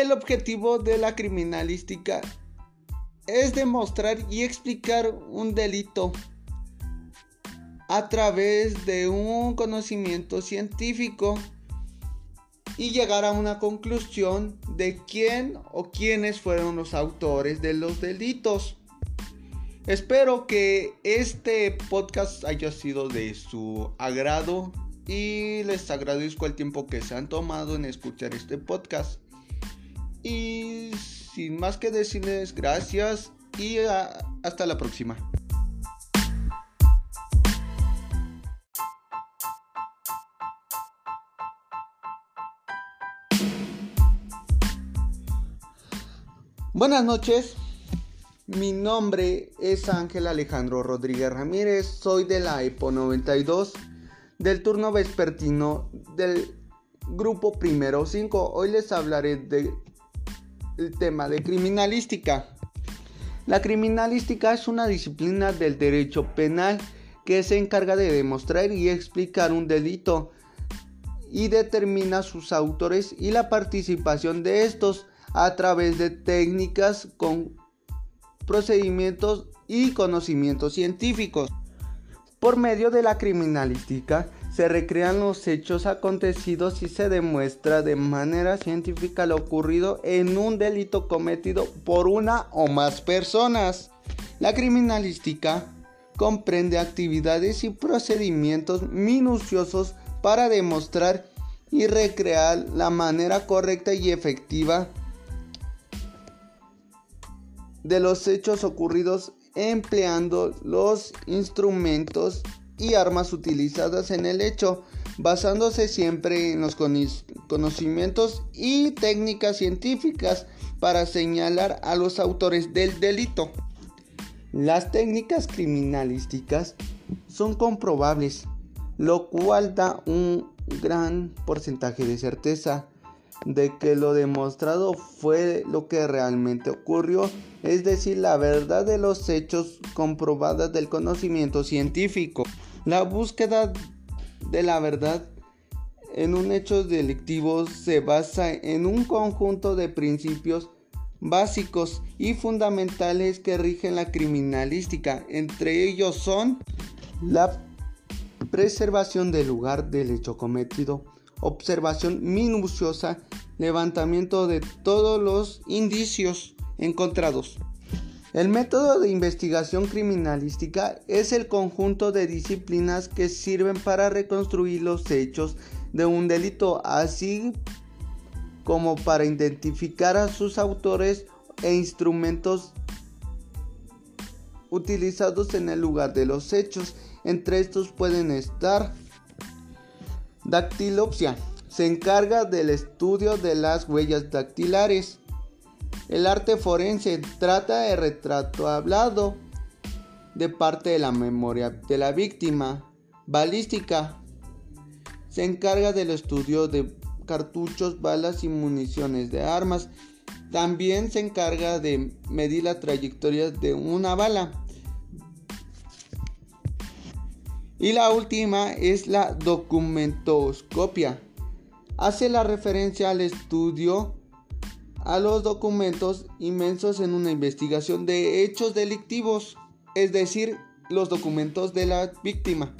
El objetivo de la criminalística es demostrar y explicar un delito a través de un conocimiento científico y llegar a una conclusión de quién o quiénes fueron los autores de los delitos. Espero que este podcast haya sido de su agrado y les agradezco el tiempo que se han tomado en escuchar este podcast. Y sin más que decirles gracias y hasta la próxima. Buenas noches, mi nombre es Ángel Alejandro Rodríguez Ramírez, soy de la EPO 92 del turno vespertino del grupo primero 5. Hoy les hablaré del tema de criminalística. La criminalística es una disciplina del derecho penal que se encarga de demostrar y explicar un delito y determina sus autores y la participación de estos a través de técnicas con procedimientos y conocimientos científicos. Por medio de la criminalística se recrean los hechos acontecidos y se demuestra de manera científica lo ocurrido en un delito cometido por una o más personas. La criminalística comprende actividades y procedimientos minuciosos para demostrar y recrear la manera correcta y efectiva de los hechos ocurridos empleando los instrumentos y armas utilizadas en el hecho, basándose siempre en los conocimientos y técnicas científicas para señalar a los autores del delito. Las técnicas criminalísticas son comprobables, lo cual da un gran porcentaje de certeza de que lo demostrado fue lo que realmente ocurrió, es decir, la verdad de los hechos comprobadas del conocimiento científico. La búsqueda de la verdad en un hecho delictivo se basa en un conjunto de principios básicos y fundamentales que rigen la criminalística. Entre ellos son la preservación del lugar del hecho cometido, observación minuciosa, levantamiento de todos los indicios encontrados. El método de investigación criminalística es el conjunto de disciplinas que sirven para reconstruir los hechos de un delito, así como para identificar a sus autores e instrumentos utilizados en el lugar de los hechos. Entre estos pueden estar Dactilopsia. Se encarga del estudio de las huellas dactilares. El arte forense trata de retrato hablado de parte de la memoria de la víctima. Balística se encarga del estudio de cartuchos, balas y municiones de armas. También se encarga de medir la trayectoria de una bala. Y la última es la documentoscopia. Hace la referencia al estudio a los documentos inmensos en una investigación de hechos delictivos, es decir, los documentos de la víctima.